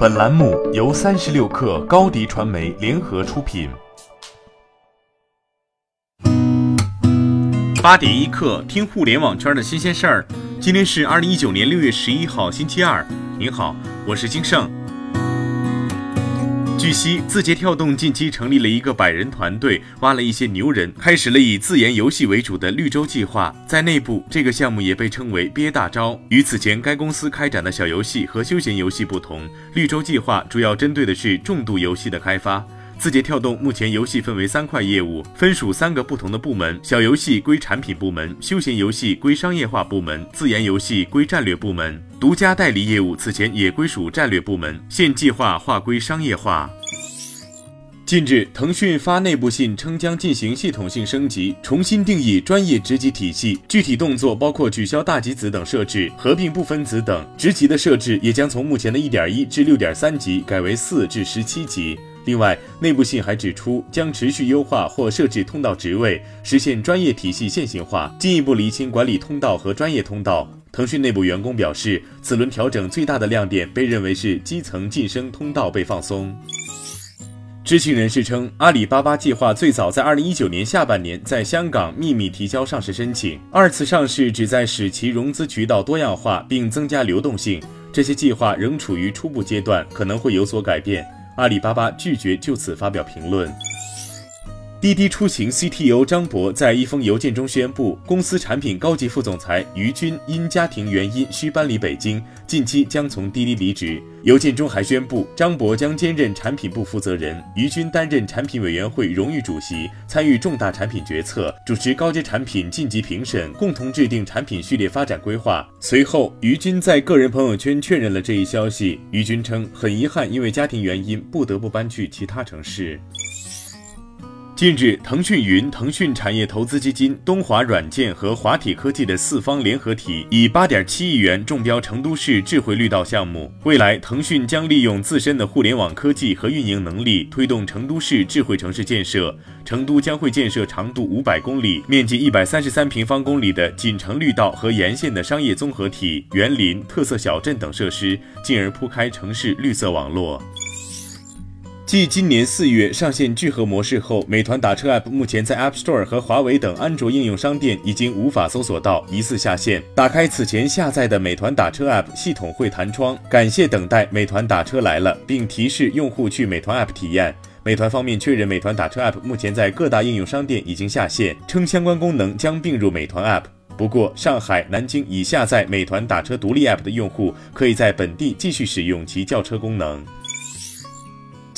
本栏目由三十六氪高低传媒联合出品。八点一刻，听互联网圈的新鲜事儿。今天是二零一九年六月十一号，星期二。您好，我是金盛。据悉，字节跳动近期成立了一个百人团队，挖了一些牛人，开始了以自研游戏为主的绿洲计划。在内部，这个项目也被称为“憋大招”。与此前该公司开展的小游戏和休闲游戏不同，绿洲计划主要针对的是重度游戏的开发。字节跳动目前游戏分为三块业务，分属三个不同的部门：小游戏归产品部门，休闲游戏归商业化部门，自研游戏归战略部门。独家代理业务此前也归属战略部门，现计划划归商业化。近日，腾讯发内部信称将进行系统性升级，重新定义专业职级体系，具体动作包括取消大级子等设置，合并不分子等职级的设置也将从目前的一点一至六点三级改为四至十七级。另外，内部信还指出，将持续优化或设置通道职位，实现专业体系线性化，进一步厘清管理通道和专业通道。腾讯内部员工表示，此轮调整最大的亮点被认为是基层晋升通道被放松。知情人士称，阿里巴巴计划最早在二零一九年下半年在香港秘密提交上市申请，二次上市旨在使其融资渠道多样化并增加流动性。这些计划仍处于初步阶段，可能会有所改变。阿里巴巴拒绝就此发表评论。滴滴出行 CTO 张博在一封邮件中宣布，公司产品高级副总裁于军因家庭原因需搬离北京，近期将从滴滴离职。邮件中还宣布，张博将兼任产品部负责人，于军担任产品委员会荣誉主席，参与重大产品决策，主持高阶产品晋级评审，共同制定产品序列发展规划。随后，于军在个人朋友圈确认了这一消息。于军称，很遗憾，因为家庭原因，不得不搬去其他城市。近日，腾讯云、腾讯产业投资基金、东华软件和华体科技的四方联合体以八点七亿元中标成都市智慧绿道项目。未来，腾讯将利用自身的互联网科技和运营能力，推动成都市智慧城市建设。成都将会建设长度五百公里、面积一百三十三平方公里的锦城绿道和沿线的商业综合体、园林、特色小镇等设施，进而铺开城市绿色网络。继今年四月上线聚合模式后，美团打车 App 目前在 App Store 和华为等安卓应用商店已经无法搜索到，疑似下线。打开此前下载的美团打车 App，系统会弹窗“感谢等待，美团打车来了”，并提示用户去美团 App 体验。美团方面确认，美团打车 App 目前在各大应用商店已经下线，称相关功能将并入美团 App。不过，上海、南京已下载美团打车独立 App 的用户，可以在本地继续使用其叫车功能。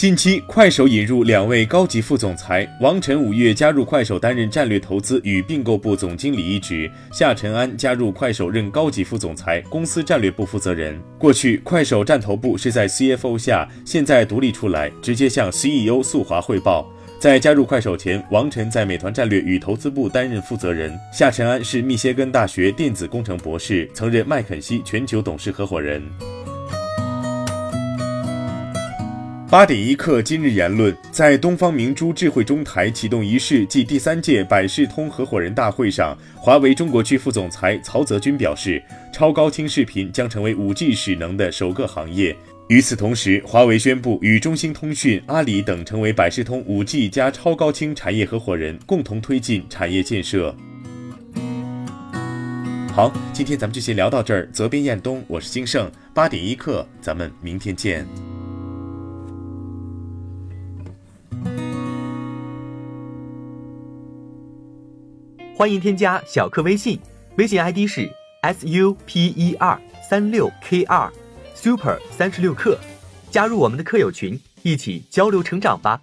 近期，快手引入两位高级副总裁，王晨五月加入快手担任战略投资与并购部总经理一职，夏晨安加入快手任高级副总裁、公司战略部负责人。过去，快手战投部是在 CFO 下，现在独立出来，直接向 CEO 速华汇报。在加入快手前，王晨在美团战略与投资部担任负责人。夏晨安是密歇根大学电子工程博士，曾任麦肯锡全球董事合伙人。八点一刻，今日言论，在东方明珠智慧中台启动仪式暨第三届百视通合伙人大会上，华为中国区副总裁曹泽军表示，超高清视频将成为五 G 使能的首个行业。与此同时，华为宣布与中兴通讯、阿里等成为百视通五 G 加超高清产业合伙人，共同推进产业建设。好，今天咱们就先聊到这儿。责编：彦东，我是金盛。八点一刻，咱们明天见。欢迎添加小课微信，微信 ID 是 s u p e r 三六 k 二 super 三十六课，加入我们的课友群，一起交流成长吧。